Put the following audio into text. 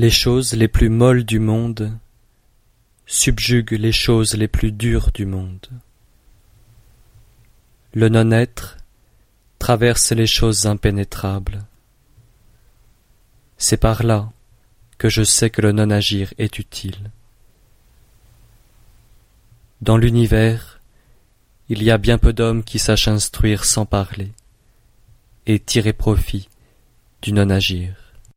Les choses les plus molles du monde subjuguent les choses les plus dures du monde. Le non-être traverse les choses impénétrables. C'est par là que je sais que le non-agir est utile. Dans l'univers, il y a bien peu d'hommes qui sachent instruire sans parler et tirer profit du non-agir.